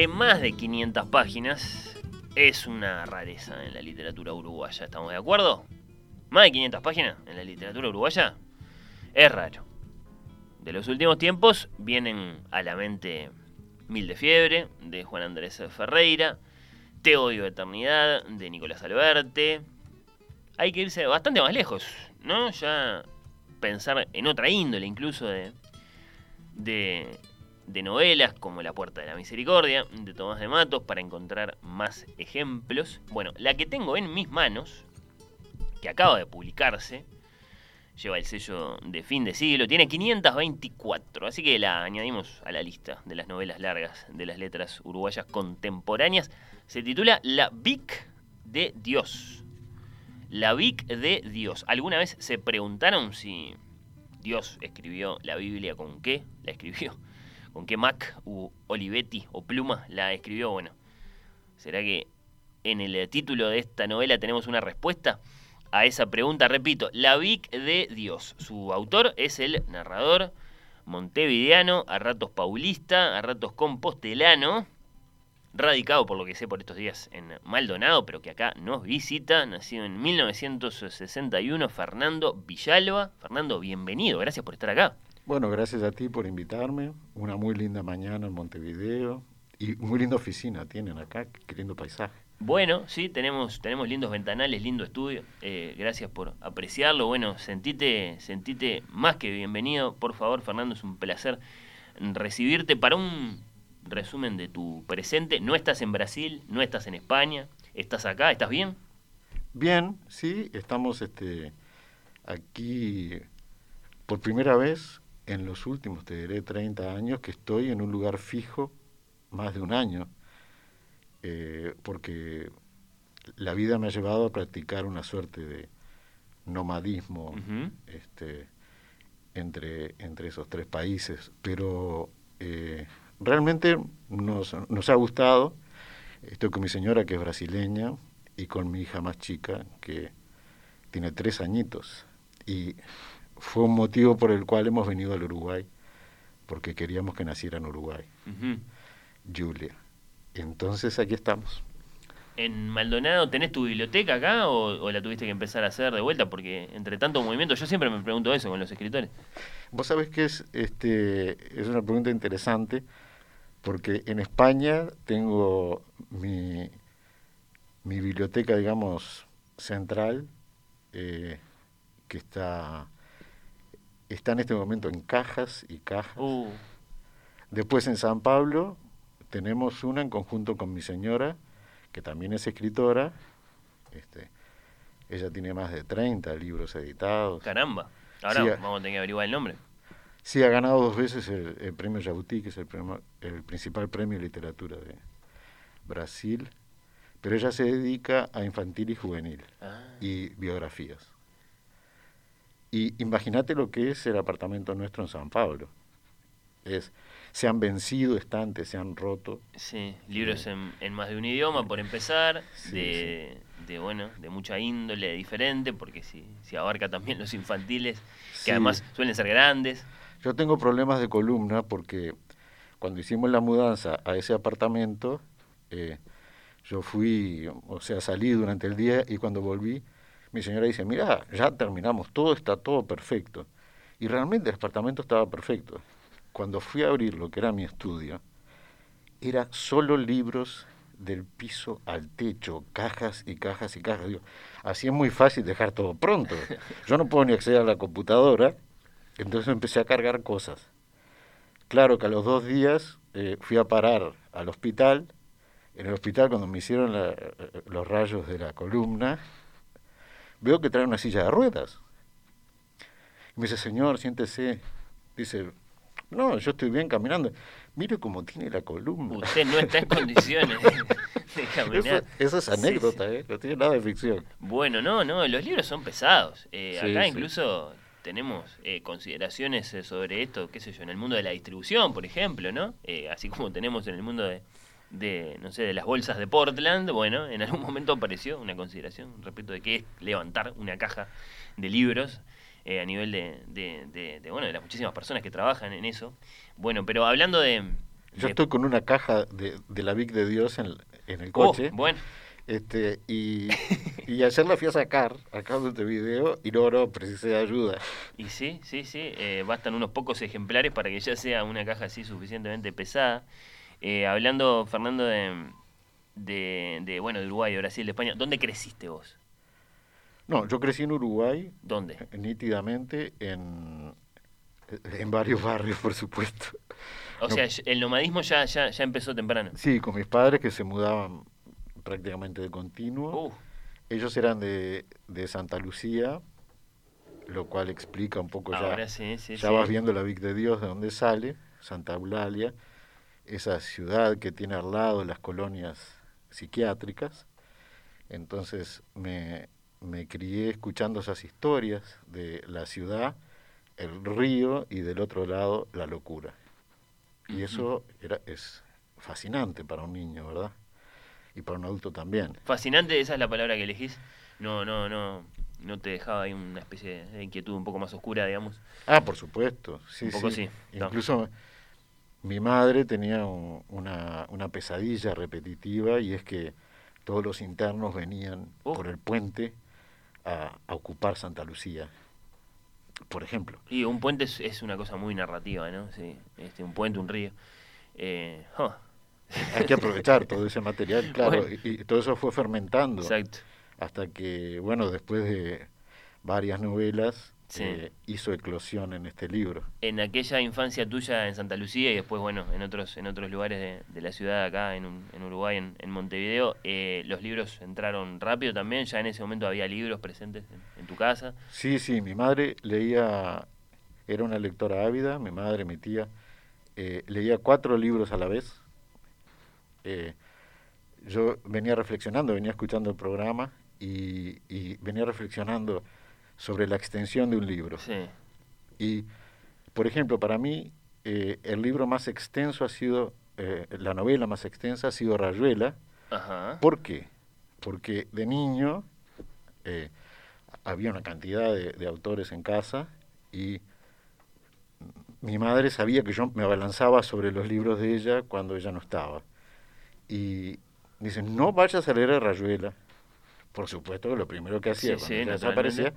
De más de 500 páginas es una rareza en la literatura uruguaya, ¿estamos de acuerdo? Más de 500 páginas en la literatura uruguaya es raro. De los últimos tiempos vienen a la mente Mil de Fiebre, de Juan Andrés Ferreira, Te odio eternidad, de Nicolás Alberte. Hay que irse bastante más lejos, ¿no? Ya pensar en otra índole incluso de, de de novelas como La Puerta de la Misericordia, de Tomás de Matos, para encontrar más ejemplos. Bueno, la que tengo en mis manos, que acaba de publicarse, lleva el sello de fin de siglo, tiene 524, así que la añadimos a la lista de las novelas largas de las letras uruguayas contemporáneas. Se titula La Vic de Dios. La Vic de Dios. ¿Alguna vez se preguntaron si Dios escribió la Biblia con qué la escribió? Con qué Mac u Olivetti o Pluma la escribió. Bueno, ¿será que en el título de esta novela tenemos una respuesta a esa pregunta? Repito, La Vic de Dios. Su autor es el narrador montevideano, a ratos paulista, a ratos compostelano, radicado por lo que sé por estos días en Maldonado, pero que acá nos visita, nacido en 1961, Fernando Villalba. Fernando, bienvenido, gracias por estar acá. Bueno, gracias a ti por invitarme. Una muy linda mañana en Montevideo. Y muy linda oficina tienen acá, qué lindo paisaje. Bueno, sí, tenemos, tenemos lindos ventanales, lindo estudio. Eh, gracias por apreciarlo. Bueno, sentite, sentite más que bienvenido. Por favor, Fernando, es un placer recibirte para un resumen de tu presente. No estás en Brasil, no estás en España, estás acá, ¿estás bien? Bien, sí, estamos este, aquí por primera vez en los últimos, te diré, 30 años que estoy en un lugar fijo más de un año, eh, porque la vida me ha llevado a practicar una suerte de nomadismo este, entre, entre esos tres países, pero eh, realmente nos, nos ha gustado. Estoy con mi señora que es brasileña y con mi hija más chica que tiene tres añitos. Y fue un motivo por el cual hemos venido al Uruguay, porque queríamos que naciera en Uruguay, Julia. Entonces aquí estamos. ¿En Maldonado tenés tu biblioteca acá o, la tuviste que empezar a hacer de vuelta? Porque entre tanto movimiento, yo siempre me pregunto eso con los escritores. Vos sabés que es, este, es una pregunta interesante, porque en España tengo mi, mi biblioteca, digamos, central, eh, que está está en este momento en cajas y cajas. Uh. Después en San Pablo tenemos una en conjunto con mi señora, que también es escritora. Este, ella tiene más de 30 libros editados. Caramba. Ahora vamos a tener que averiguar el nombre. Sí, ha ganado dos veces el, premio Jabuti, que es el, el principal premio de literatura de Brasil. Pero ella se dedica a infantil y juvenil ah. y biografías. Y imagínate lo que es el apartamento nuestro en San Pablo. Es, se han vencido estantes, se han roto. Sí, libros eh, en, más de un idioma, por empezar, de, de, bueno, de mucha índole diferente, porque si, si abarca también los infantiles, que además suelen ser grandes. Yo tengo problemas de columna porque cuando hicimos la mudanza a ese apartamento, eh, yo fui, o sea, salí durante el día y cuando volví mi señora dice, mira, ya terminamos, todo está todo perfecto. Y realmente el apartamento estaba perfecto. Cuando fui a abrir lo que era mi estudio, era solo libros del piso al techo, cajas y cajas y cajas. Digo, así es muy fácil dejar todo pronto. Yo no puedo ni acceder a la computadora, entonces empecé a cargar cosas. claro que a los dos días eh, fui a parar al hospital. En el hospital, cuando me hicieron la- eh, los rayos de la columna, veo que trae una silla de ruedas. Y me dice, señor, siéntese. Dice, no, yo estoy bien caminando. Mire cómo tiene la columna. Usted no está en condiciones de, Eso, caminar. eso es anécdota, sí. ¿eh? no tiene nada de ficción. Bueno, no, no, los libros son pesados. Eh, Sí, acá incluso tenemos eh, consideraciones eh, sobre esto, qué sé yo, en el mundo de la distribución, por ejemplo, ¿no? Así como tenemos en el mundo de, de, no sé, de las bolsas de Portland, bueno, en algún momento apareció una consideración respecto de qué es levantar una caja de libros eh, a nivel de, de, de- de, bueno, de las muchísimas personas que trabajan en eso. Bueno, pero hablando de... Yo estoy con una caja de, de la Vic de Dios en, en el Oh, coche. bueno, Este, y, y ayer la fui a sacar, acá de este video, y no, no, precisé de ayuda. Y sí, sí, sí, eh, bastan unos pocos ejemplares para que ya sea una caja así suficientemente pesada. Eh, hablando, Fernando, de, de, de, bueno, de Uruguay, de Brasil, de España, ¿dónde creciste vos? No, yo crecí en Uruguay, ¿Dónde? nítidamente, en, en varios barrios, por supuesto. O No. sea, el nomadismo ya, ya, ya empezó temprano. Sí, con mis padres que se mudaban prácticamente de continuo. Uh, Ellos eran de, de Santa Lucía, lo cual explica un poco ya. ahora sí, sí, ya sí. vas viendo la Vic de Dios de dónde sale, Santa Eulalia, esa ciudad que tiene al lado las colonias psiquiátricas. Entonces me, me crié escuchando esas historias de la ciudad, el río y del otro lado la locura. Y eso era, es fascinante para un niño, ¿verdad? Y para un adulto también. Fascinante, esa es la palabra que elegís. No, no, no, no te dejaba ahí una especie de inquietud un poco más oscura, digamos. Ah, por supuesto. Sí, Un poco sí. Incluso mi madre tenía un- una, una pesadilla repetitiva y es que todos los internos venían Uh. por el puente a, a ocupar Santa Lucía, por ejemplo. Y un puente es, es una cosa muy narrativa, ¿no? Sí, este, un puente, un río. Eh, oh, Hay que aprovechar todo ese material, claro, Bueno. y, y todo eso fue fermentando exacto. hasta que, bueno, después de varias novelas, Sí. eh, hizo eclosión en este libro. en aquella infancia tuya en Santa Lucía y después, bueno, en otros, en otros lugares de, de la ciudad acá, en, un- en Uruguay, en, en Montevideo, eh, los libros entraron rápido también, ya en ese momento había libros presentes en, en tu casa. Sí, sí, mi madre leía, era una lectora ávida, mi madre, mi tía, eh, leía cuatro libros a la vez. Yo venía reflexionando, venía escuchando el programa y, y venía reflexionando sobre la extensión de un libro. Sí, Y, por ejemplo, para mí, eh, el libro más extenso ha sido, eh, la novela más extensa ha sido Rayuela. ajá. ¿Por qué? Porque de niño eh, había una cantidad de, de autores en casa y mi madre sabía que yo me abalanzaba sobre los libros de ella cuando ella no estaba. Y dice, no vayas a leer a Rayuela. Por supuesto que lo primero que hacía Sí, cuando sí, ella desaparecía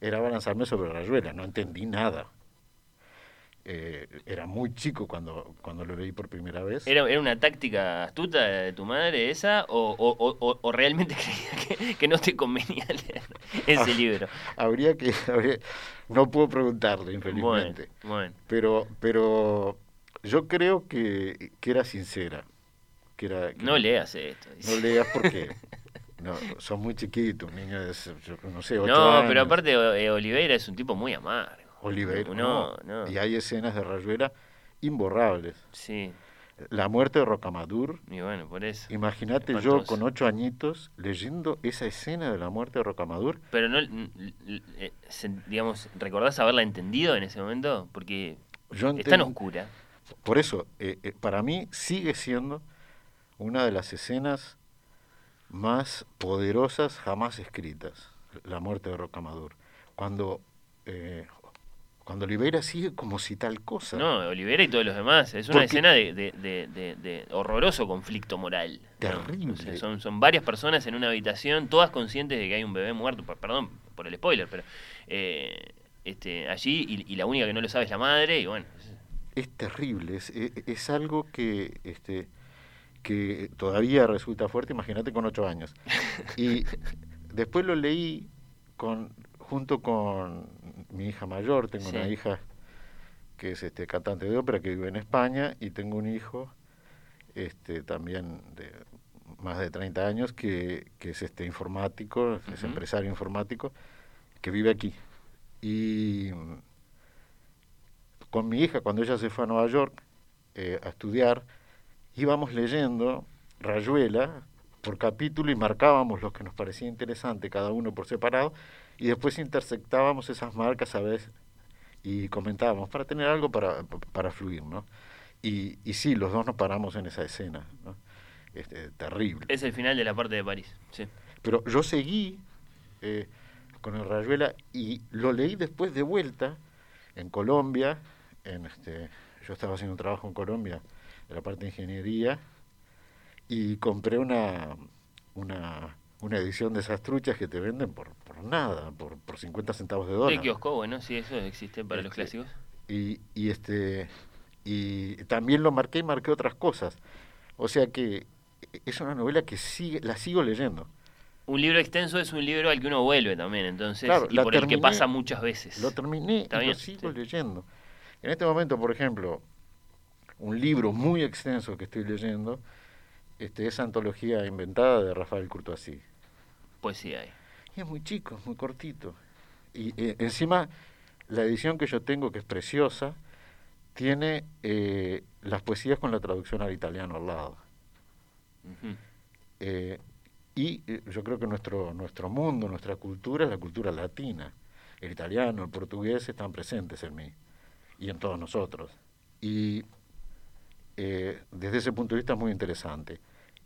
era abalanzarme sobre Rayuela. No entendí nada. Eh, era muy chico cuando, cuando lo leí por primera vez. ¿Era, ¿Era una táctica astuta de tu madre esa o, o- o- o- realmente creía que, que no te convenía leer ese Ah, libro? Habría que... habría- no puedo preguntarle, Bueno, infelizmente. bueno. Pero, pero yo creo que, que era sincera. Que era, que No leas esto. dice. No leas porque no, son muy chiquitos, un niño de, yo no sé, ocho No, años. pero aparte eh, Oliveira es un tipo muy amargo. Oliveira, No, no, no. Y hay escenas de Rayuela imborrables. Sí, La muerte de Rocamadur. y bueno, por eso. Imagínate yo con ocho añitos leyendo esa escena de la muerte de Rocamadur. Pero no, eh, digamos, ¿recordás haberla entendido en ese momento? Porque Yo es tan oscura. Por eso, eh, eh, para mí sigue siendo una de las escenas más poderosas jamás escritas, la muerte de Rocamadur. Cuando, eh, cuando Oliveira sigue como si tal cosa. No, Oliveira y todos los demás. Es una Porque- escena de, de- de- horroroso conflicto moral. ¿no? Terrible. O sea, son, son varias personas en una habitación, todas conscientes de que hay un bebé muerto. Per- Perdón por el spoiler, pero eh, este, allí y, y la única que no lo sabe es la madre. Y bueno, es- Es terrible, es, e- es algo que, este, que todavía resulta fuerte, imagínate con ocho años. Y después lo leí con, junto con mi hija mayor, tengo una hija que es este cantante de ópera que vive en España, y tengo un hijo este, también de más de 30 años que, que es este informático, es empresario informático, que vive aquí. Y con mi hija, cuando ella se fue a Nueva York eh, a estudiar, íbamos leyendo Rayuela por capítulo y marcábamos los que nos parecía interesante, cada uno por separado, y después intersectábamos esas marcas a veces y comentábamos para tener algo para, para fluir, ¿no? Y, y sí, los dos nos paramos en esa escena, ¿no? Este, terrible. Es el final de la parte de París, sí. Pero yo seguí eh, con el Rayuela y lo leí después de vuelta en Colombia. En este, yo estaba haciendo un trabajo en Colombia de la parte de ingeniería y compré una, una, una edición de esas truchas que te venden por, por nada, por, por 50 centavos de dólar. De kiosco, bueno, sí, eso existe para los Este, clásicos. Y, y este y también lo marqué y marqué otras cosas. O sea que es una novela que sigue, la sigo leyendo. Un libro extenso es un libro al que uno vuelve también, entonces, Claro, y por el que pasa muchas veces. Lo terminé y lo sigo sí. leyendo. En este momento, por ejemplo, un libro muy extenso que estoy leyendo este, es Antología Inventada de Rafael Courtoisí. Pues sí hay. Y es muy chico, es muy cortito. Y eh, encima, la edición que yo tengo, que es preciosa, tiene eh, las poesías con la traducción al italiano al lado. Ujú. Eh, y eh, yo creo que nuestro, nuestro mundo, nuestra cultura es la cultura latina. El italiano, el portugués están presentes en mí y en todos nosotros. Y eh, desde ese punto de vista es muy interesante.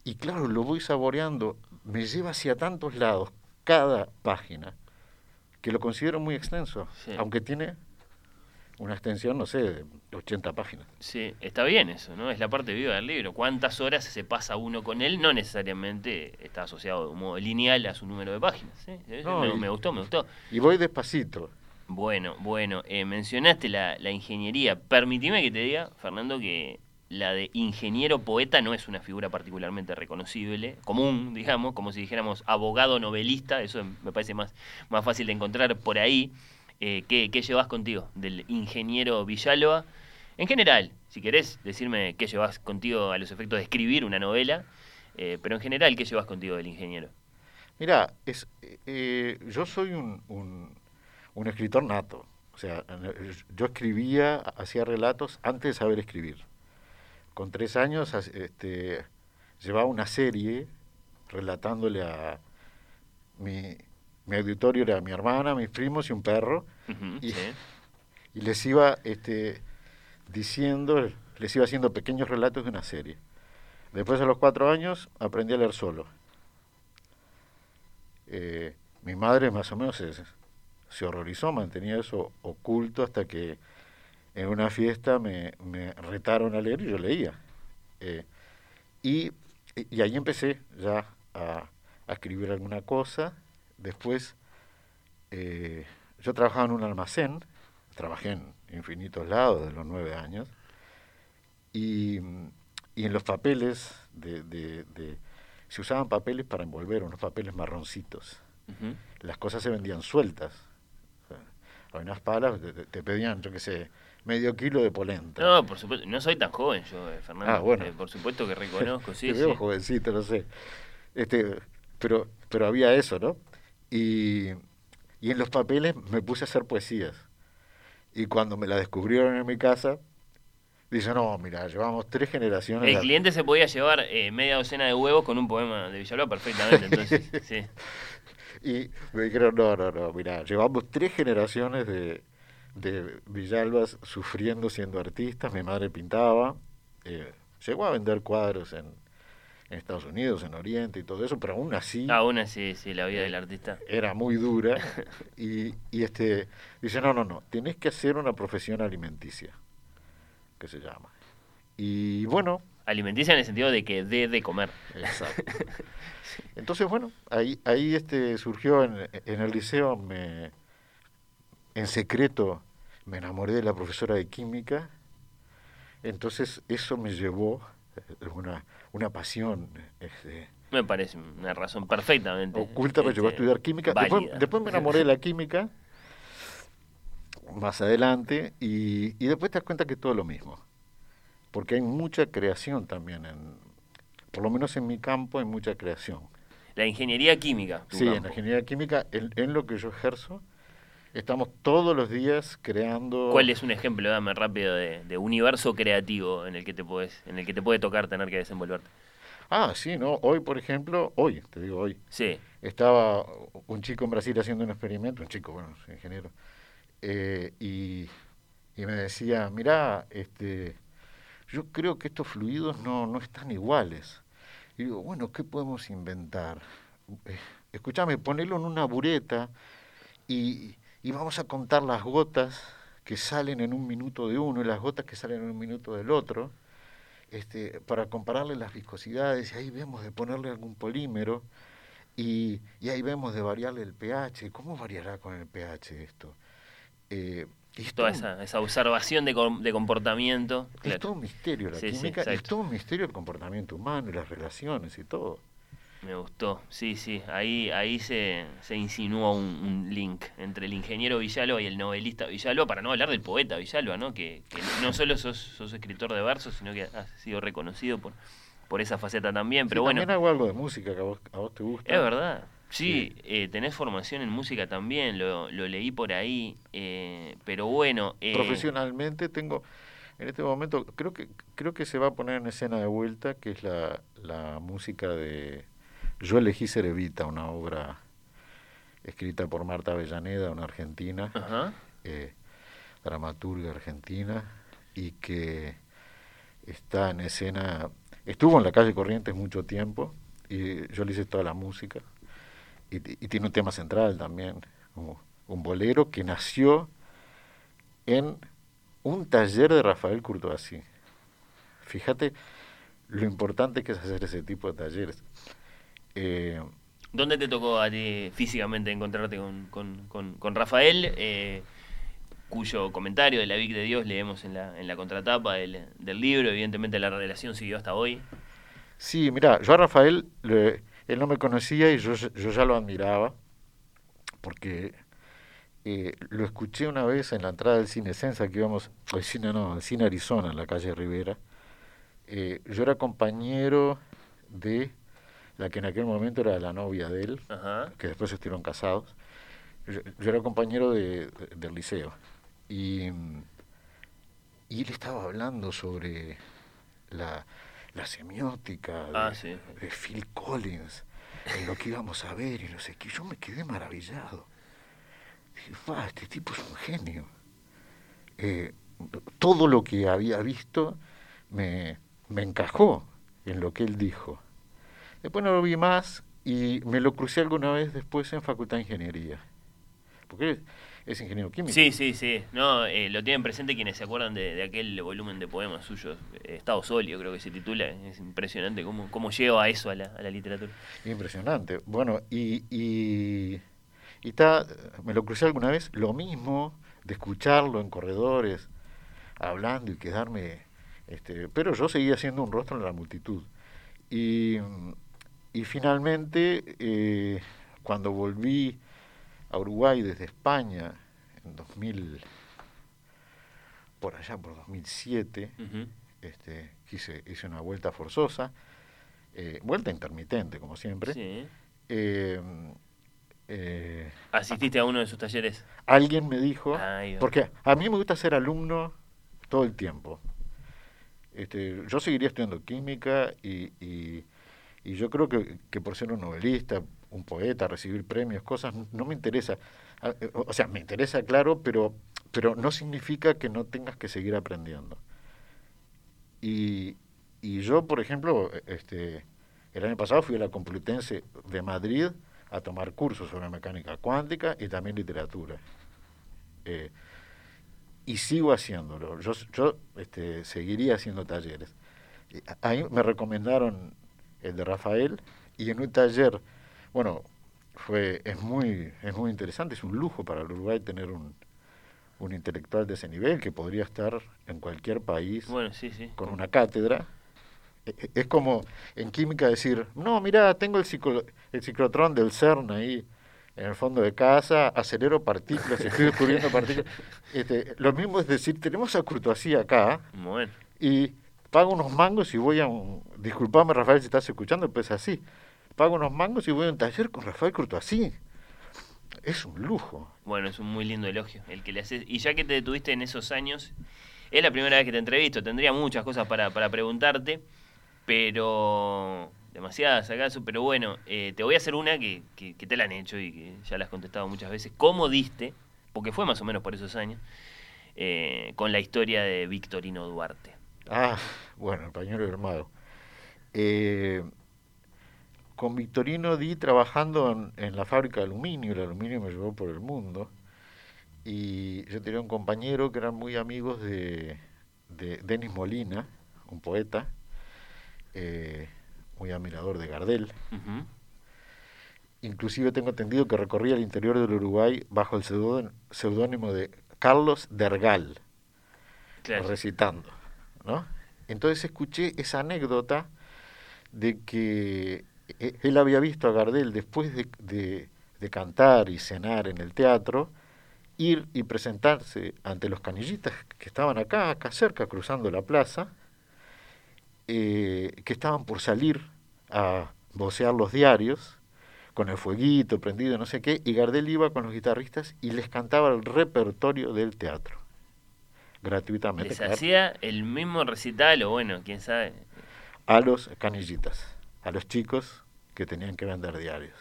Y claro, lo voy saboreando, me lleva hacia tantos lados cada página, que lo considero muy extenso, Sí. aunque tiene una extensión, no sé, de 80 páginas. Sí, está bien eso, ¿no? Es la parte viva del libro. ¿Cuántas horas se pasa uno con él? No necesariamente está asociado de un modo lineal a su número de páginas. ¿sí? Eso No, me, y- me gustó, me gustó. Y voy despacito. Bueno, bueno, eh, mencionaste la, la ingeniería. Permitime que te diga, Fernando, que la de ingeniero poeta no es una figura particularmente reconocible, común, digamos, como si dijéramos abogado novelista, eso me parece más, más fácil de encontrar por ahí. Eh, ¿qué, ¿Qué llevas contigo del ingeniero Villalba? En general, si querés decirme qué llevas contigo a los efectos de escribir una novela, eh, pero en general, ¿qué llevas contigo del ingeniero? Mira, es, eh, yo soy un, un, un escritor nato. O sea, yo escribía, hacía relatos antes de saber escribir. Con tres años este, llevaba una serie relatándole a mi, mi auditorio, era mi hermana, mis primos y un perro, Ujú, Y- sí. y les iba este, diciendo, les iba haciendo pequeños relatos de una serie. Después a los cuatro años aprendí a leer solo. Eh, mi madre más o menos se, se horrorizó, mantenía eso oculto hasta que en una fiesta me, me retaron a leer y yo leía. Eh, y, y ahí empecé ya a, a escribir alguna cosa. Después eh, yo trabajaba en un almacén, trabajé en infinitos lados de los nueve años, y, y en los papeles de, de- de- se usaban papeles para envolver, unos papeles marroncitos. Las cosas se vendían sueltas. O sea, unas palas, te- te pedían, yo qué sé, medio kilo de polenta. No, por supuesto, no soy tan joven yo, eh, Fernando. Ah, bueno. Eh, por supuesto que reconozco, sí, Te veo sí. jovencito, no sé. Este, pero, pero había eso, ¿no? Y, y en los papeles me puse a hacer poesías. Y cuando me la descubrieron en mi casa, dice, no, mira, llevamos tres generaciones. El la- cliente se podía llevar eh, media docena de huevos con un poema de Villalba perfectamente, entonces, sí. Y me dijeron, no, no, no, mira, llevamos tres generaciones de, de Villalbas sufriendo siendo artistas. Mi madre pintaba, eh, llegó a vender cuadros en, en Estados Unidos, en Oriente y todo eso, pero aún así Aún así, sí, la vida del artista. era muy dura. Y, y este dice, no, no, no, tenés que hacer una profesión alimenticia, que se llama. Y bueno, Alimenticia en el sentido de que dé de comer. Exacto. Entonces, bueno, ahí, ahí este surgió en, en el liceo, me, en secreto me enamoré de la profesora de química, entonces eso me llevó eh, una, una pasión este, Me parece una razón perfectamente. oculta, me llevó a este, estudiar química. Después, después me enamoré de la química más adelante y, y después te das cuenta que es todo lo mismo. Porque hay mucha creación también, en, por lo menos en mi campo hay mucha creación. La ingeniería química. Sí, en campo. la ingeniería química, en, en lo que yo ejerzo, estamos todos los días creando... ¿Cuál es un ejemplo, dame rápido, de, de universo creativo en el que te puedes, en el que te puede tocar tener que desenvolverte? Ah, sí, ¿no? Hoy, por ejemplo, hoy, te digo hoy, Sí. estaba un chico en Brasil haciendo un experimento, un chico, bueno, ingeniero, eh, y, y me decía, mirá, este, yo creo que estos fluidos no, no están iguales. Y digo, bueno, ¿qué podemos inventar? Eh, escúchame, ponelo en una bureta y, y vamos a contar las gotas que salen en un minuto de uno y las gotas que salen en un minuto del otro, este, para compararle las viscosidades, y ahí vemos de ponerle algún polímero, y, y ahí vemos de variarle el pH. ¿Cómo variará con el pH esto? Eh, es Toda esa, esa observación de, com- de comportamiento. es Claro. todo un misterio la Sí, sí, química, es todo un misterio el comportamiento humano y las relaciones y todo. Me gustó, sí, sí. Ahí, ahí se, se insinúa un, un link entre el ingeniero Villalba y el novelista Villalba, para no hablar del poeta Villalba, ¿no? Que, que no solo sos, sos escritor de versos, sino que has sido reconocido por, por esa faceta también. Pero Sí, bueno, También hago algo de música que a vos, a vos te gusta. es verdad. Sí, eh, tenés formación en música también, lo, lo leí por ahí, eh, pero bueno... eh, Profesionalmente tengo, en este momento, creo que creo que se va a poner en escena de vuelta, que es la, la música de Yo elegí ser Evita, una obra escrita por Marta Avellaneda, una argentina, Ajá. eh, dramaturga argentina, y que está en escena, estuvo en la calle Corrientes mucho tiempo, y yo le hice toda la música, y, y tiene un tema central también, como un bolero que nació en un taller de Rafael Curtoasí. Fíjate lo importante que es hacer ese tipo de talleres. Eh, ¿Dónde te tocó a ti físicamente encontrarte con, con, con, con Rafael? eh, cuyo comentario de la Vic de Dios leemos en la, en la contratapa del, del libro. Evidentemente la relación siguió hasta hoy. Sí, mira, yo a Rafael, le- él no me conocía y yo, yo ya lo admiraba, porque eh, lo escuché una vez en la entrada del cine Sensa, que íbamos, al cine no, al cine Arizona, en la calle Rivera. Eh, yo era compañero de la que en aquel momento era la novia de él, Ajá. que después estuvieron casados. Yo, yo era compañero de, de- del liceo. Y, y él estaba hablando sobre la, la semiótica de, Ah, sí. de Phil Collins, en lo que íbamos a ver y no sé qué. Yo me quedé maravillado. Dije, "Fa, este tipo es un genio. Eh, todo lo que había visto me, me encajó en lo que él dijo. Después no lo vi más y me lo crucé alguna vez después en Facultad de Ingeniería. Porque es ingeniero químico. Sí, sí, sí. No, eh, lo tienen presente quienes se acuerdan de, de aquel volumen de poemas suyos. eh, Estado sólido, creo que se titula. Es impresionante cómo, cómo lleva eso a la, a la literatura. Impresionante. Bueno, y, y, y está, me lo crucé alguna vez, lo mismo de escucharlo en corredores, hablando y quedarme, este, pero yo seguía siendo un rostro en la multitud. Y, y finalmente, eh, cuando volví a Uruguay desde España en 2000, por allá por 2007, Ujú. este, quise, hice una vuelta forzosa, eh, vuelta intermitente, como siempre. Sí. Eh, eh, ¿Asististe a uno de sus talleres? alguien me dijo, porque a mí me gusta ser alumno todo el tiempo. Este, yo seguiría estudiando química y, y, y yo creo que, que por ser un novelista, un poeta, recibir premios, cosas, no me interesa. Ah, eh, O sea, me interesa, claro, pero, pero no significa que no tengas que seguir aprendiendo. Y, y yo, por ejemplo, este, el año pasado fui a la Complutense de Madrid a tomar cursos sobre mecánica cuántica y también literatura. Eh, y sigo haciéndolo. Yo, yo este, seguiría haciendo talleres. Ahí me recomendaron el de Rafael y en un taller, bueno, fue es muy es muy interesante, es un lujo para el Uruguay tener un, un intelectual de ese nivel que podría estar en cualquier país Bueno, sí, sí. con una cátedra. E- e- Es como en química decir, no, mira, tengo el, ciclo- el ciclotrón del CERN ahí. en el fondo de casa, acelero partículas, estoy descubriendo partículas. Este, lo mismo es decir, tenemos a Courtoisí acá Bueno, y pago unos mangos y voy a un... Disculpame, Rafael, si estás escuchando, pues así. Pago unos mangos y voy a un taller con Rafael Courtoisí. Es un lujo. bueno, es un muy lindo elogio el que le haces. Y ya que te detuviste en esos años, es la primera vez que te entrevisto, tendría muchas cosas para, para preguntarte, pero demasiadas acaso, pero bueno, eh, te voy a hacer una que, que, que te la han hecho y que ya la has contestado muchas veces. ¿Cómo diste, porque fue más o menos por esos años, eh, con la historia de Victorino Duarte? Ah, bueno, el pañuelo mago. Eh, con Victorino di trabajando en, en la fábrica de aluminio, el aluminio me llevó por el mundo, y yo tenía un compañero que eran muy amigos de, de Denis Molina, un poeta, eh, muy admirador de Gardel. Inclusive tengo entendido que recorría el interior del Uruguay bajo el seudó- seudónimo de Carlos Dergal. Claro. recitando, Entonces escuché esa anécdota de que eh, él había visto a Gardel después de, de- de cantar y cenar en el teatro, ir y presentarse ante los canillitas que estaban acá, acá cerca, cruzando la plaza, eh, que estaban por salir a vocear los diarios, con el fueguito prendido, no sé qué, y Gardel iba con los guitarristas y les cantaba el repertorio del teatro, gratuitamente. Les hacía el mismo recital, o bueno, quién sabe. a los canillitas, a los chicos que tenían que vender diarios.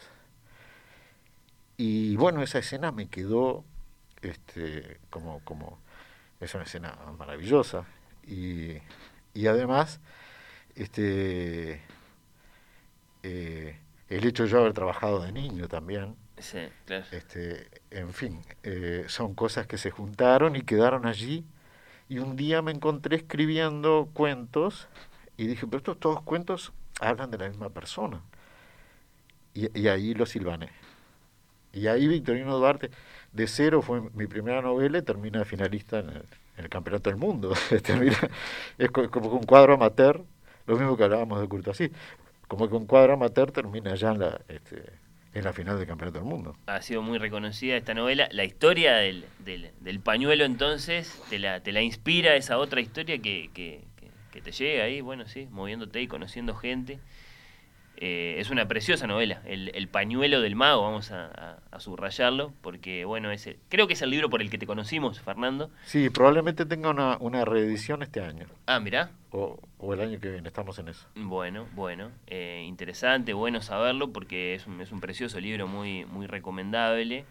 Y bueno, esa escena me quedó este, como, como, es una escena maravillosa. Y, y además, este, eh, el hecho de yo haber trabajado de niño también, Sí, claro. este, en fin, eh, son cosas que se juntaron y quedaron allí. Y un día me encontré escribiendo cuentos y dije, pero estos todos cuentos hablan de la misma persona. Y, ahí lo silvané. Y ahí Victorino Duarte, de cero fue mi primera novela y termina finalista en el, Campeonato del Mundo. Es co- como que un cuadro amateur, lo mismo que hablábamos de Courtoisí, como que un cuadro amateur termina ya en la, este, en la final del Campeonato del Mundo. ha sido muy reconocida esta novela. La historia del, del, del pañuelo entonces te la, te la inspira esa otra historia que, que, que- que te llega ahí, bueno, sí, moviéndote y conociendo gente. Eh, es una preciosa novela, el, el pañuelo del mago, vamos a, a- a subrayarlo, porque bueno, ese, creo que es el libro por el que te conocimos, Fernando. Sí, probablemente tenga una, una reedición este año, Ah, mirá, o, o el año que viene, estamos en eso. Bueno, bueno, eh, interesante, bueno saberlo porque es un, es un precioso libro muy, muy recomendable.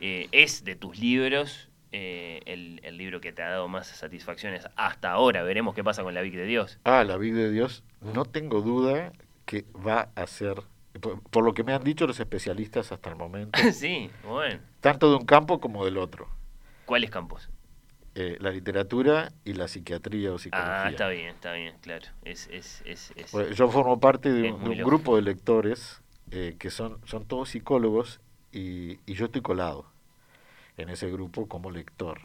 Eh, es de tus libros eh, el, el libro que te ha dado más satisfacciones hasta ahora. Veremos qué pasa con la Vic de Dios. Ah, la vida de Dios, no tengo duda que va a ser, por, por lo que me han dicho los especialistas hasta el momento, sí, bueno. tanto de un campo como del otro, ¿Cuáles campos? eh, la literatura y la psiquiatría o psicología. Ah, está bien, está bien, claro. Es, es, es, es- Bueno, Yo formo parte de un, de grupo de lectores eh, que son, son todos psicólogos y, y yo estoy colado en ese grupo como lector.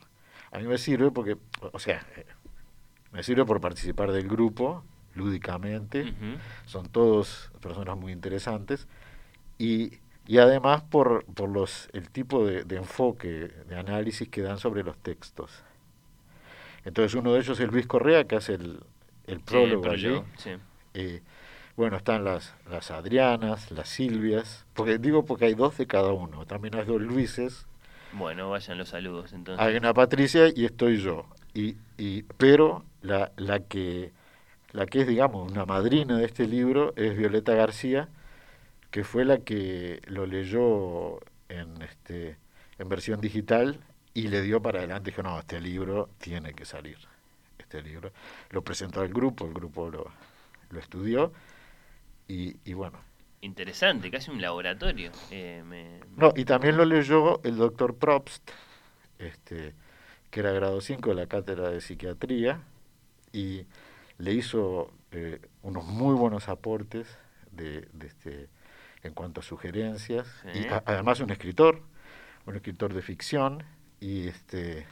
A mí me sirve porque, o sea, eh, me sirve por participar del grupo lúdicamente, Ujú. son todos personas muy interesantes y, y además por, por los, el tipo de, de enfoque, de análisis que dan sobre los textos. Entonces uno de ellos es Luis Correa, que hace el, el Sí, prólogo allí. prólogo, sí. Eh, bueno, están las, las Adrianas, las Silvias, porque digo porque hay dos de cada uno, también hay dos Luises, Bueno, vayan los saludos entonces. hay una Patricia y estoy yo. Y, y, pero la, la, que, la que es, digamos, una madrina de este libro es Violeta García, que fue la que lo leyó en, este, en versión digital y le dio para adelante. Dijo, no, este libro tiene que salir. Este libro lo presentó al grupo, el grupo lo, lo estudió y, y bueno. Interesante, casi un laboratorio. Eh, me- No, y también lo leyó el doctor Probst, este, que era grado 5 de la cátedra de psiquiatría, y le hizo eh, unos muy buenos aportes de, de este, en cuanto a sugerencias, Sí. y a- además un escritor, un escritor de ficción, y este,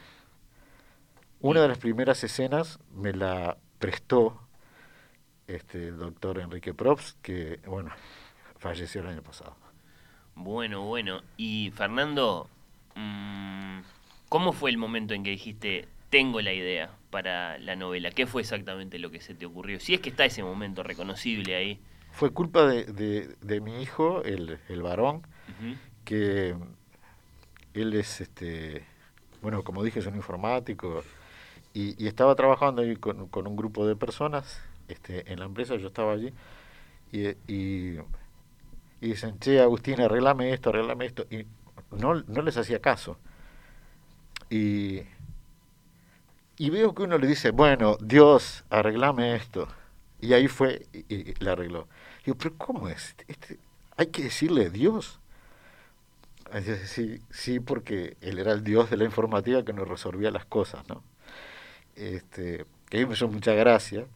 una de las primeras escenas me la prestó este, el doctor Enrique Probst, que, bueno, falleció el año pasado. Bueno, bueno. Y Fernando, mm, ¿cómo fue el momento en que dijiste, tengo la idea para la novela? ¿Qué fue exactamente lo que se te ocurrió? Si es que está ese momento reconocible ahí. Fue culpa de, de, de mi hijo, el, el varón, que él es, este, bueno, como dije, es un informático y, y estaba trabajando ahí con, con un grupo de personas este, en la empresa, yo estaba allí y, y, y dicen, che, Agustín, arreglame esto, arreglame esto, y no, no les hacía caso. Y, y veo que uno le dice, bueno, Dios, arreglame esto. Y ahí fue y, le arregló. Digo, pero ¿cómo es? Este, ¿Hay que decirle Dios? Dice, Sí, sí, porque él era el Dios de la informática que nos resolvía las cosas, ¿no? Este, que a mí me hizo mucha gracia.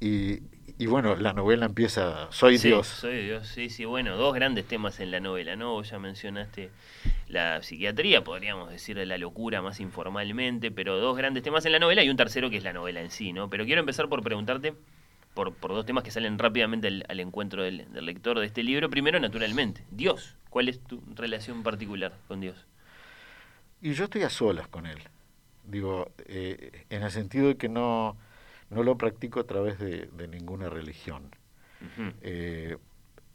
Y, y bueno, la novela empieza, soy Sí, Dios. Soy Dios, sí, sí. Bueno, dos grandes temas en la novela, ¿no? Vos ya mencionaste la psiquiatría, podríamos decir de la locura más informalmente, pero dos grandes temas en la novela y un tercero que es la novela en sí, ¿no? Pero quiero empezar por preguntarte por, por dos temas que salen rápidamente al, al encuentro del, del lector de este libro. Primero, naturalmente, Dios. ¿Cuál es tu relación particular con Dios? Y yo estoy a solas con él. Digo, eh, en el sentido de que no, no lo practico a través de, de ninguna religión. Eh,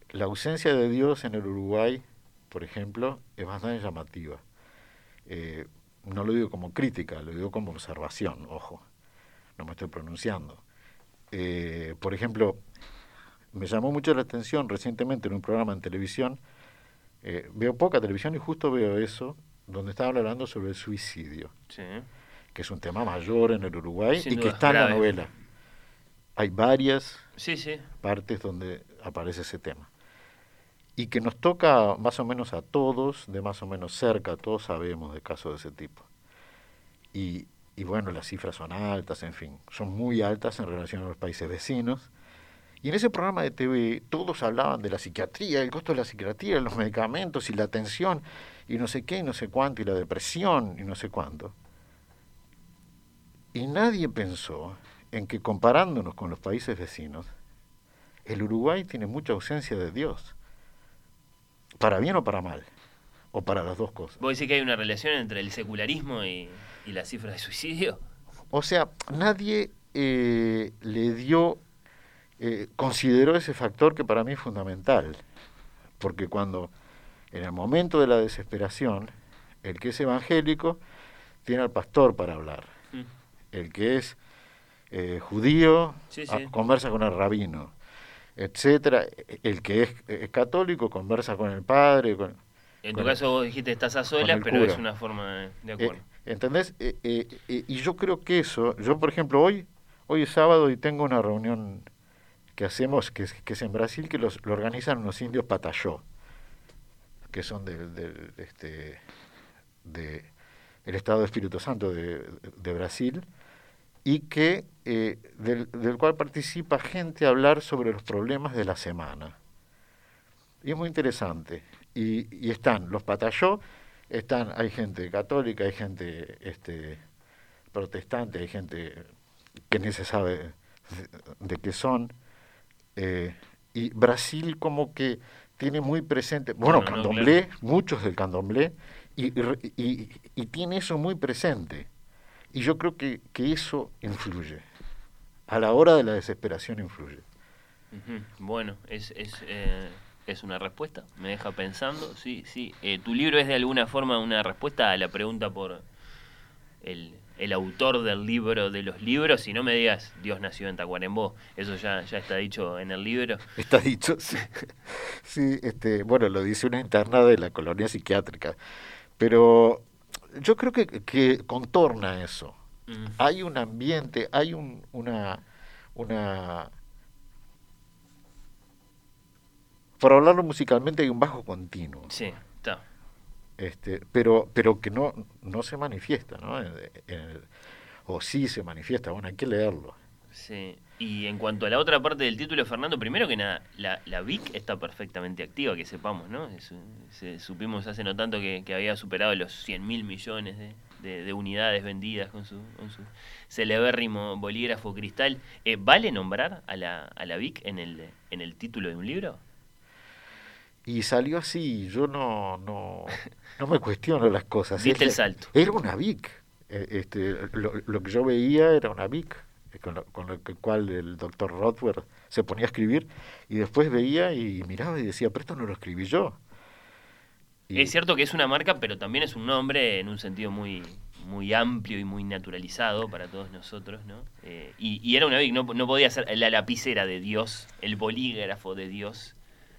la ausencia de Dios en el Uruguay, por ejemplo, es bastante llamativa. Eh, no lo digo como crítica, lo digo como observación, ojo, no me estoy pronunciando. Eh, por ejemplo, me llamó mucho la atención recientemente en un programa en televisión, eh, veo poca televisión y justo veo eso, donde estaban hablando sobre el suicidio, Sí. Que es un tema mayor en el Uruguay Sin y que está en la grave. novela. Hay varias Sí, sí. partes donde aparece ese tema. Y que nos toca más o menos a todos, de más o menos cerca, todos sabemos de casos de ese tipo. Y, y bueno, las cifras son altas, en fin, son muy altas en relación a los países vecinos. Y en ese programa de TV todos hablaban de la psiquiatría, el costo de la psiquiatría, los medicamentos y la atención, y no sé qué, y no sé cuánto, y la depresión, y no sé cuánto. Y nadie pensó en que comparándonos con los países vecinos, el Uruguay tiene mucha ausencia de Dios, para bien o para mal, o para las dos cosas. ¿Vos decís que hay una relación entre el secularismo y, y las cifras de suicidio? O sea, nadie eh, le dio, eh, consideró ese factor que para mí es fundamental, porque cuando en el momento de la desesperación, el que es evangélico tiene al pastor para hablar. El que es eh, judío Sí, conversa con el rabino, etcétera, el que es, es católico conversa con el padre, con, En tu caso vos dijiste estás a solas, pero cura. es una forma de- Eh, acuerdo. ¿Entendés? Eh, eh, eh, y yo creo que eso, yo por ejemplo hoy, hoy es sábado y tengo una reunión que hacemos, que es, que es en Brasil, que los, lo organizan los indios Patayó, que son del, del, este, de el Estado de Espíritu Santo de, de Brasil, y que eh, del, del cual participa gente a hablar sobre los problemas de la semana. Y es muy interesante. Y, y están los Patayó, están, hay gente católica, hay gente este, protestante, hay gente que ni se sabe de, de qué son. eh, y Brasil como que tiene muy presente, bueno, No, no, candomblé, muchos del candomblé, y, y, y- y tiene eso muy presente. Y yo creo que, que eso influye. A la hora de la desesperación influye. Bueno, es, es, eh, es una respuesta, me deja pensando, sí, sí. Eh, tu libro es de alguna forma una respuesta a la pregunta por el, el autor del libro de los libros, y no me digas Dios nació en Tacuarembó, eso ya, ya está dicho en el libro. Está dicho, sí. Sí, este, bueno, lo dice una interna de la colonia psiquiátrica. Pero yo creo que, que contorna eso. Mm. Hay un ambiente, hay un, una, una... Por hablarlo musicalmente hay un bajo continuo, Sí, está. este, pero, pero que no, no se manifiesta, ¿no? En- en el- o sí se manifiesta, bueno, hay que leerlo. Sí. Y en cuanto a la otra parte del título, Fernando, primero que nada, la, la VIC está perfectamente activa, que sepamos, ¿no? Es- se- supimos hace no tanto que, que había superado los 100 mil millones de, de- de unidades vendidas con su, con su celebérrimo bolígrafo cristal. Eh, ¿Vale nombrar a la, a la VIC en el, en el título de un libro? Y salió así, yo no, no, no me cuestiono las cosas. Diste el salto. Era una VIC. Eh, Este, lo, lo que yo veía era una VIC, con lo, con lo que cual el doctor Rothwell se ponía a escribir y después veía y miraba y decía, pero esto no lo escribí yo. Y- Es cierto que es una marca, pero también es un nombre en un sentido muy muy amplio y muy naturalizado para todos nosotros, ¿no? Eh, y, y era una Vic, no, no podía ser la lapicera de Dios, el bolígrafo de Dios.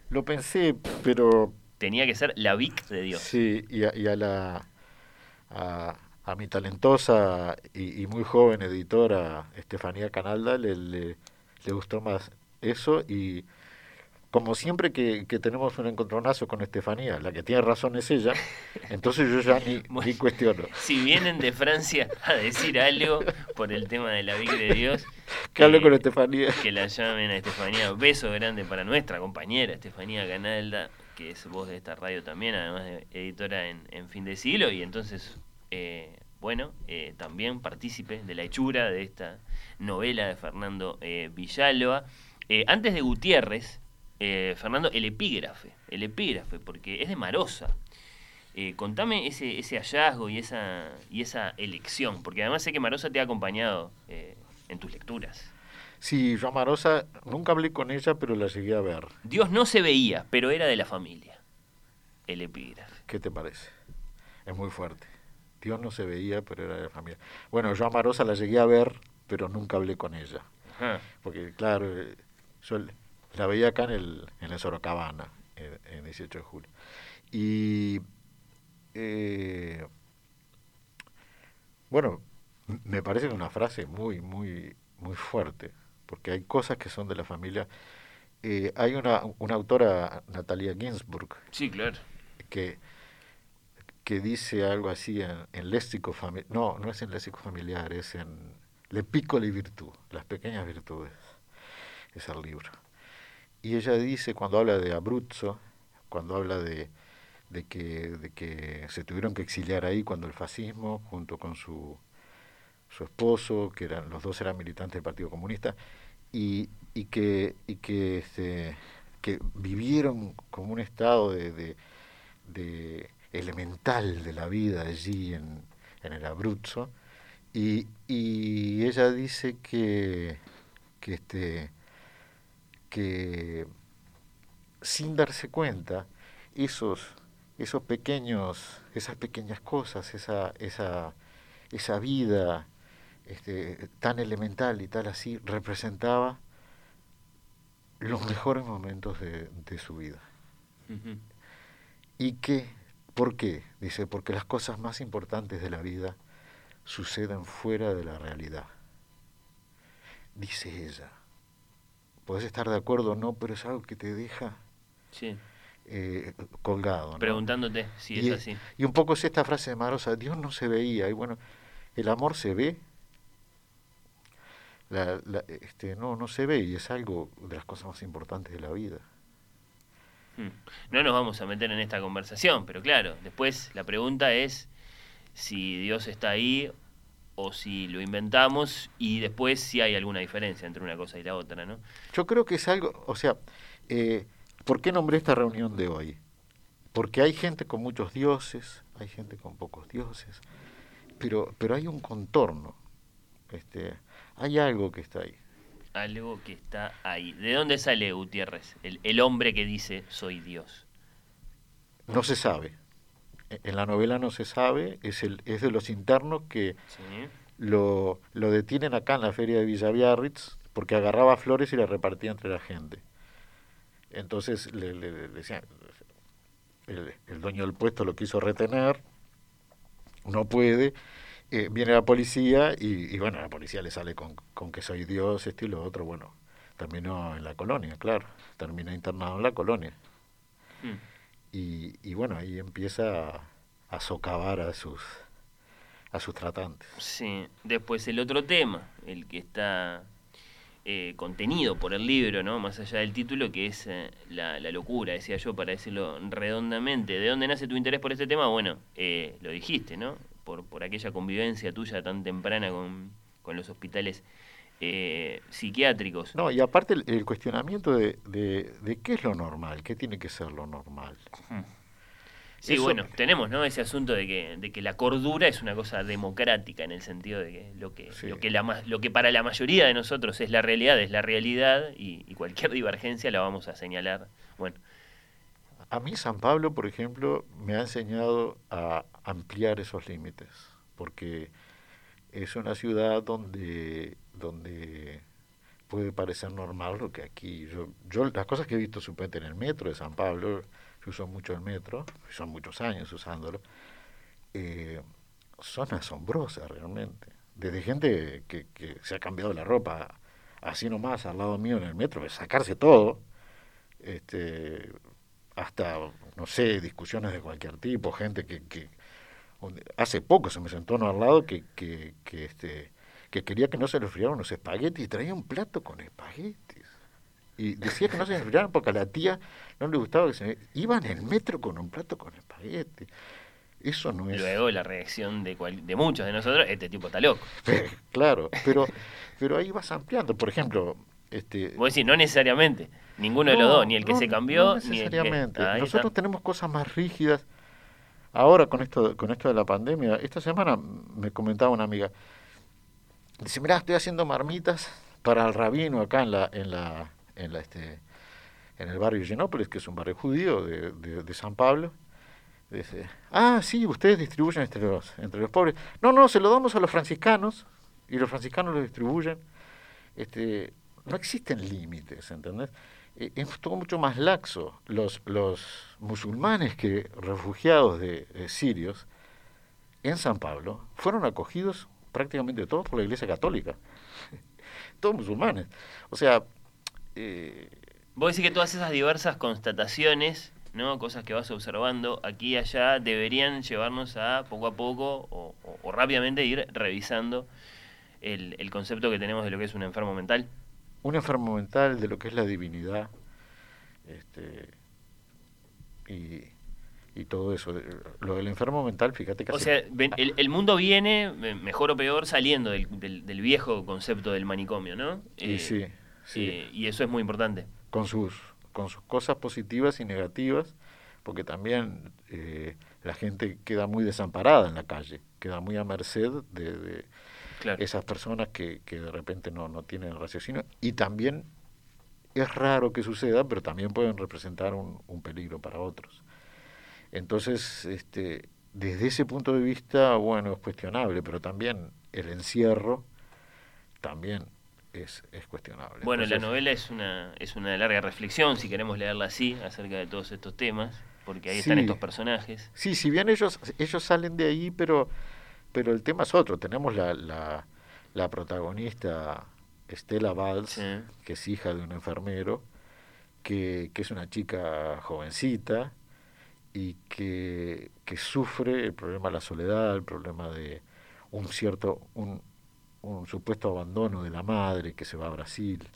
Lo pensé, pero Tenía que ser la Vic de Dios. Sí, y a, y a la a, a mi talentosa y, y muy joven editora Estefanía Canalda le, le, le gustó más eso y como siempre que, que tenemos un encontronazo con Estefanía, la que tiene razón es ella, entonces yo ya ni, Bueno. ni cuestiono. Si vienen de Francia a decir algo por el tema de la Vic de Dios, Que hable eh, con Estefanía. que la llamen a Estefanía. Beso grande para nuestra compañera Estefanía Canalda, que es voz de esta radio también, además de editora en, en Fin de Siglo, y entonces, eh, bueno, eh, también partícipe de la hechura de esta novela de Fernando eh, Villalba. Eh, antes de Gutiérrez, Fernando, el epígrafe, el epígrafe, porque es de Marosa. Contame ese, ese hallazgo y esa, y esa elección, porque además sé que Marosa te ha acompañado en tus lecturas. Sí, yo a Marosa nunca hablé con ella, pero la llegué a ver. Dios no se veía, pero era de la familia. El epígrafe. ¿Qué te parece? Es muy fuerte. Dios no se veía, pero era de la familia. Bueno, yo a Marosa la llegué a ver, pero nunca hablé con ella. Ajá. Porque, claro, eh, yo la veía acá en el, en el Sorocabana, en, en 18 de julio. Y, eh, bueno, me parece una frase muy, muy, muy fuerte, porque hay cosas que son de la familia. Eh, hay una, una autora, Natalia Ginsburg, Sí, claro. que, que dice algo así en, en léxico familiar. No, no es en léxico familiar, es en Le piccole virtù, las pequeñas virtudes. Es el libro. Y ella dice, cuando habla de Abruzzo, cuando habla de, de, que, de que se tuvieron que exiliar ahí cuando el fascismo, junto con su, su esposo, que eran los dos eran militantes del Partido Comunista, y, y que, y que, este, que vivieron como un estado de, de, de elemental de la vida allí en, en el Abruzzo, y, y ella dice que, que, este, que sin darse cuenta, esos, esos pequeños, esas pequeñas cosas, esa, esa, esa vida este, tan elemental y tal así, representaba los mejores momentos de, de su vida. ¿Y qué? ¿Por qué? Dice, porque las cosas más importantes de la vida suceden fuera de la realidad. Dice ella. Podés estar de acuerdo o no, pero es algo que te deja Sí. eh, colgado. ¿no? Preguntándote si y, es así. y un poco es esta frase de Marosa, Dios no se veía. Y bueno, el amor se ve. La- la- este, no, no se ve y es algo de las cosas más importantes de la vida. Mm. No nos vamos a meter en esta conversación, pero claro, después la pregunta es si Dios está ahí o si lo inventamos y después si hay alguna diferencia entre una cosa y la otra, ¿no? Yo creo que es algo, o sea, eh, ¿por qué nombré esta reunión de hoy? Porque hay gente con muchos dioses, hay gente con pocos dioses, pero, pero hay un contorno, este, hay algo que está ahí. Algo que está ahí. ¿De dónde sale Gutiérrez? El, el hombre que dice soy Dios. No se sabe. E- En la novela no se sabe, es, el, es de los internos que ¿Sí? lo, lo detienen acá en la feria de Villa Biarritz porque agarraba flores y las repartía entre la gente. Entonces le, le- le decían, el, el dueño del puesto lo quiso retener, no puede, eh, viene la policía y, y bueno, la policía le sale con, con que soy Dios, esto y lo otro, bueno, terminó en la colonia, claro, terminó internado en la colonia. Mm. Y, y bueno, ahí empieza a, a socavar a sus, a sus tratantes. Sí, después el otro tema, el que está eh, contenido por el libro, ¿no? Más allá del título, que es eh, la, la locura, decía yo, para decirlo redondamente. ¿De dónde nace tu interés por este tema? Bueno, eh, lo dijiste, ¿no? Por, por aquella convivencia tuya tan temprana con, con los hospitales eh, psiquiátricos. No, y aparte el, el cuestionamiento de, de, de, qué es lo normal, qué tiene que ser lo normal. Sí, Eso, bueno, tenemos ¿no? ese asunto de que, de que la cordura es una cosa democrática en el sentido de que lo que, sí. lo, que la, lo que para la mayoría de nosotros es la realidad es la realidad y, y cualquier divergencia la vamos a señalar. Bueno, a mí San Pablo, por ejemplo, me ha enseñado a ampliar esos límites, porque es una ciudad donde, donde puede parecer normal lo que aquí. Yo, yo las cosas que he visto supuestamente en el metro de San Pablo, yo uso mucho el metro, son muchos años usándolo, eh, son asombrosas realmente. Desde gente que, que se ha cambiado la ropa así nomás al lado mío en el metro, sacarse todo, este, hasta, no sé, discusiones de cualquier tipo, gente que, que hace poco se me sentó uno al lado que, que, que, este, que quería que no se le enfriaran los espaguetis y traía un plato con espaguetis. Y decía que no se le enfriaran porque a la tía no le gustaba que se... Iba en el metro con un plato con espaguetis. Eso no es... Luego la reacción de, cual, de muchos de nosotros, este tipo está loco. claro, pero, pero ahí vas ampliando. Por ejemplo, este, Vos decís, no necesariamente. Ninguno no, de los dos, ni el que no, se cambió, no necesariamente. ni el que... Nosotros está. tenemos cosas más rígidas. Ahora con esto, con esto de la pandemia, esta semana me comentaba una amiga, dice, mira, estoy haciendo marmitas para el rabino acá en la, en la, en la este, en el barrio Genópolis, que es un barrio judío de, de, de San Pablo. Dice, ah, sí, ustedes distribuyen entre los, entre los pobres. No, no, se lo damos a los franciscanos y los franciscanos lo distribuyen. Este, no existen límites, ¿entendés? Es todo mucho más laxo. Los, los musulmanes que refugiados de, de, sirios en San Pablo fueron acogidos prácticamente todos por la Iglesia Católica. todos musulmanes. O sea... Eh, Vos decís que todas esas diversas constataciones, ¿no? cosas que vas observando aquí y allá, deberían llevarnos a poco a poco o, o, o rápidamente ir revisando el, el concepto que tenemos de lo que es un enfermo mental un enfermo mental, de lo que es la divinidad, este, y, y todo eso. Lo del enfermo mental, fíjate que... O sea, el, el, mundo viene, mejor o peor, saliendo del, del, del viejo concepto del manicomio, ¿no? Eh, sí, sí. Eh, y eso es muy importante. Con sus, con sus cosas positivas y negativas, porque también eh, la gente queda muy desamparada en la calle, queda muy a merced de, de claro. esas personas que, que, de repente no, no tienen raciocinio y también es raro que suceda, pero también pueden representar un, un peligro para otros. Entonces, este, desde ese punto de vista, bueno, es cuestionable, pero también el encierro también es, es cuestionable. Bueno, Entonces, la novela es una, es una larga reflexión, si queremos leerla así, acerca de todos estos temas, porque ahí sí, están estos personajes. Sí, si bien ellos, ellos salen de ahí, pero pero el tema es otro. Tenemos la, la, la protagonista Estela Valls, sí. que es hija de un enfermero, que, que, es una chica jovencita y que, que sufre el problema de la soledad, el problema de un cierto, un, un supuesto abandono de la madre que se va a Brasil.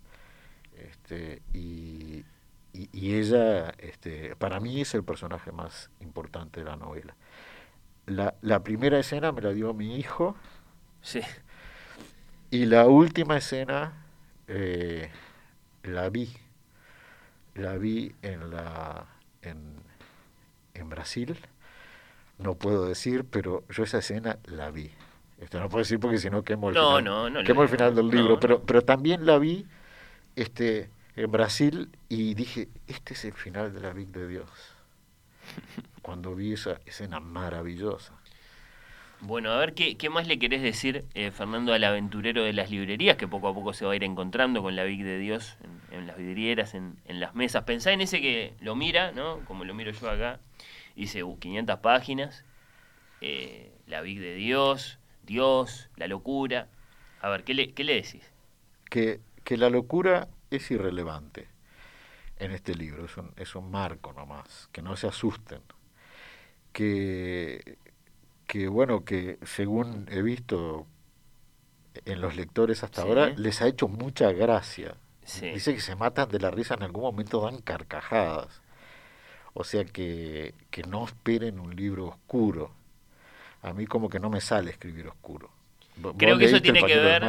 Este, y, y, y ella, este, para mí, es el personaje más importante de la novela la, la primera escena me la dio mi hijo. Sí. Y la última escena eh, la vi. La vi en la en, en Brasil. No puedo decir, pero yo esa escena la vi. Esto no puedo decir porque si no quemo el no, final, no, no, quemo el final del libro, pero, pero también la vi este, en Brasil y dije, este es el final de la Big de Dios cuando vi esa escena maravillosa. Bueno, a ver, ¿qué, qué más le querés decir, eh, Fernando, al aventurero de las librerías, que poco a poco se va a ir encontrando con la Big de Dios en, en las vidrieras, en, en, las mesas? Pensá en ese que lo mira, ¿no? Como lo miro yo acá, dice uh, 500 páginas, eh, la Big de Dios, Dios, la locura. A ver, ¿qué le, qué le decís? Que, que la locura es irrelevante en este libro, es un, es un marco nomás, que no se asusten, que, que bueno, que según he visto en los lectores hasta sí. ahora, les ha hecho mucha gracia. Sí. Dice que se matan de la risa, en algún momento dan carcajadas. O sea que, que no esperen un libro oscuro. A mí como que no me sale escribir oscuro. Creo que eso tiene que ver,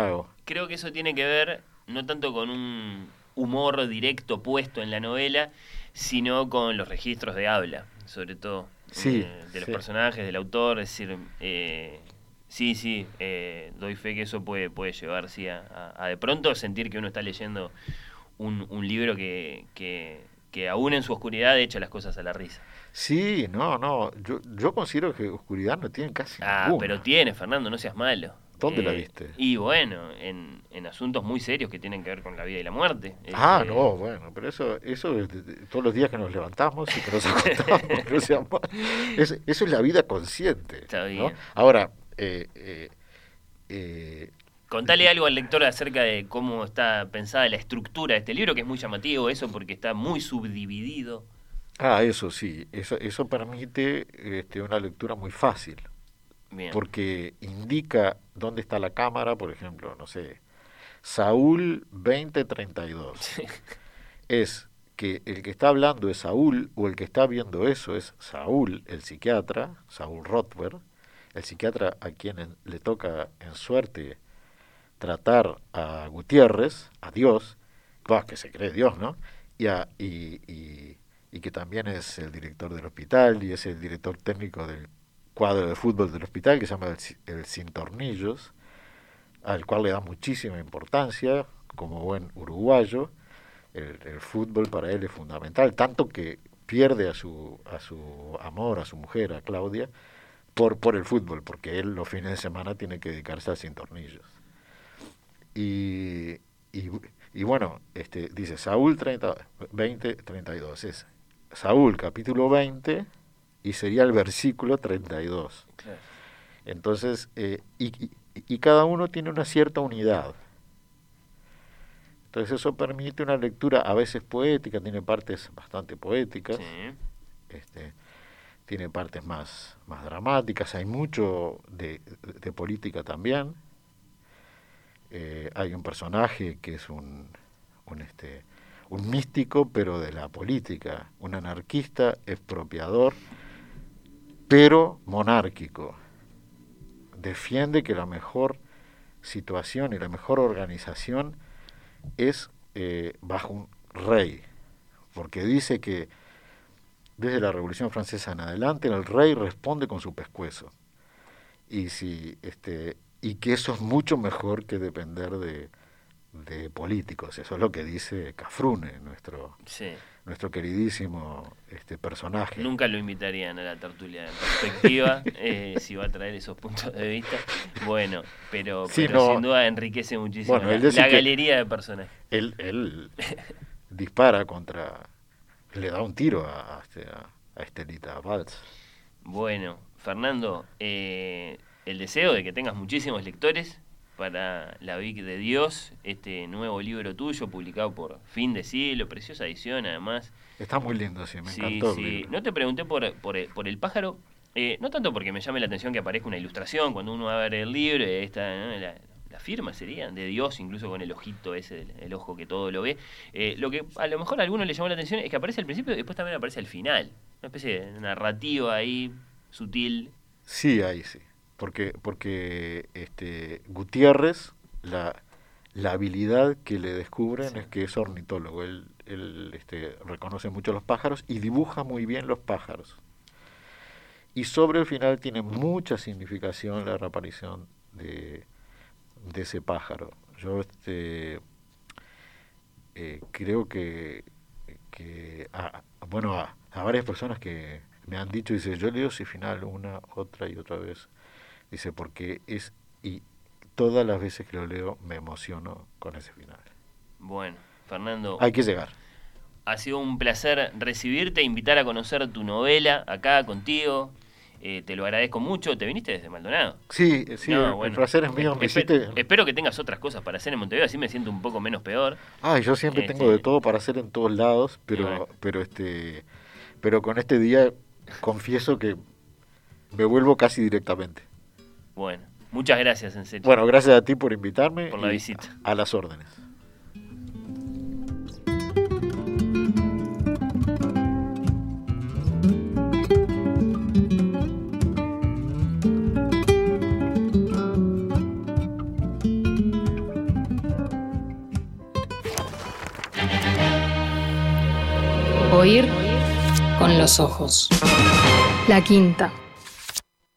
creo que eso tiene que ver no tanto con un humor directo puesto en la novela, sino con los registros de habla, sobre todo Sí, eh, de los sí. personajes, del autor, es decir, eh, sí, sí, eh, doy fe que eso puede, puede llevar sí, a, a- a de pronto sentir que uno está leyendo un, un libro que, que, que aún en su oscuridad echa las cosas a la risa. Sí, no, no. Yo, yo considero que oscuridad no tiene casi Ah, ninguna. pero tiene, Fernando, no seas malo. ¿Dónde la Eh, viste? Y bueno, en, en asuntos muy serios que tienen que ver con la vida y la muerte. Ah, Este, no, bueno, pero eso, eso todos los días que nos levantamos y que nos acostamos, que no sea mal. Es- eso es la vida consciente. Está ¿no? bien. Ahora, eh, eh, eh, Contale algo al lector acerca de cómo está pensada la estructura de este libro, que es muy llamativo eso porque está muy subdividido. ah, eso sí, eso, eso permite este, una lectura muy fácil, Bien. porque indica dónde está la cámara, por ejemplo, no sé, Saúl 2032. es que el que está hablando es Saúl o el que está viendo eso es Saúl, el psiquiatra, Saúl Rothberg, el psiquiatra a quien en- le toca en suerte tratar a Gutiérrez, a Dios, bah, que se cree Dios, ¿no? Y, a- y, y- y que también es el director del hospital y es el director técnico del cuadro de fútbol del hospital que se llama el, el Sin Tornillos, al cual le da muchísima importancia como buen uruguayo. El, el fútbol para él es fundamental, tanto que pierde a su, a su amor, a su mujer, a Claudia, por, por el fútbol, porque él los fines de semana tiene que dedicarse al sin tornillos. Y, y, y bueno, este, dice Saúl 30, 20, 32, es Saúl capítulo 20 y sería el versículo 32. Claro. Entonces, eh, y, y- y cada uno tiene una cierta unidad. Entonces eso permite una lectura a veces poética, tiene partes bastante poéticas, Sí. este, tiene partes más, más dramáticas, hay mucho de, de política también. Eh, hay un personaje que es un, un, este, un místico, pero de la política, un anarquista, expropiador, pero monárquico. Defiende que la mejor situación y la mejor organización es eh, bajo un rey, porque dice que desde la Revolución Francesa en adelante el rey responde con su pescuezo y si este y que eso es mucho mejor que depender de, de políticos eso es lo que dice Cafrune nuestro Sí. nuestro queridísimo este personaje Nunca lo invitarían a la tertulia de perspectiva eh, si va a traer esos puntos de vista. Bueno, pero, Sí, pero no. sin duda enriquece muchísimo Bueno, la, galería de personajes. él, él dispara contra le da un tiro a, a, este- a- a Estelita Valls Bueno, Fernando, eh, el deseo de que tengas muchísimos lectores para La Vic de Dios, este nuevo libro tuyo publicado por Fin de Siglo, preciosa edición además. está muy lindo sí me Sí, encantó el sí. libro. No te pregunté por, por, el- por el pájaro, eh, no tanto porque me llame la atención que aparezca una ilustración cuando uno va a ver el libro, está ¿no? la, la firma sería de Dios, incluso con el ojito ese, el, el ojo que todo lo ve. Eh, lo que a lo mejor a alguno le llamó la atención es que aparece al principio y después también aparece al final. Una especie de narrativa ahí, sutil. Sí, ahí sí. Porque, porque este, Gutiérrez, la, la habilidad que le descubren Sí. es que es ornitólogo. Él, él este, reconoce mucho los pájaros y dibuja muy bien los pájaros. Y sobre el final tiene mucha significación la reaparición de, de ese pájaro. Yo este, eh, creo que, que a, bueno, a, a varias personas que me han dicho, dice, yo leo ese final una, otra y otra vez. Dice, porque es, y todas las veces que lo leo me emociono con ese final. Bueno, Fernando, Hay que llegar. ha sido un placer recibirte, invitar a conocer tu novela acá contigo. Eh, te lo agradezco mucho. ¿Te viniste desde Maldonado? Sí, sí, No, el- bueno. el placer es mío. Me Espe- hiciste... Espero que tengas otras cosas para hacer en Montevideo, así me siento un poco menos peor. Ay, yo siempre Este- tengo de todo para hacer en todos lados, pero, bueno. pero este, pero con este día confieso que me vuelvo casi directamente. Bueno, muchas gracias, en serio. Bueno, gracias a ti por invitarme. Por la visita. A las órdenes. Oír con los ojos. La quinta.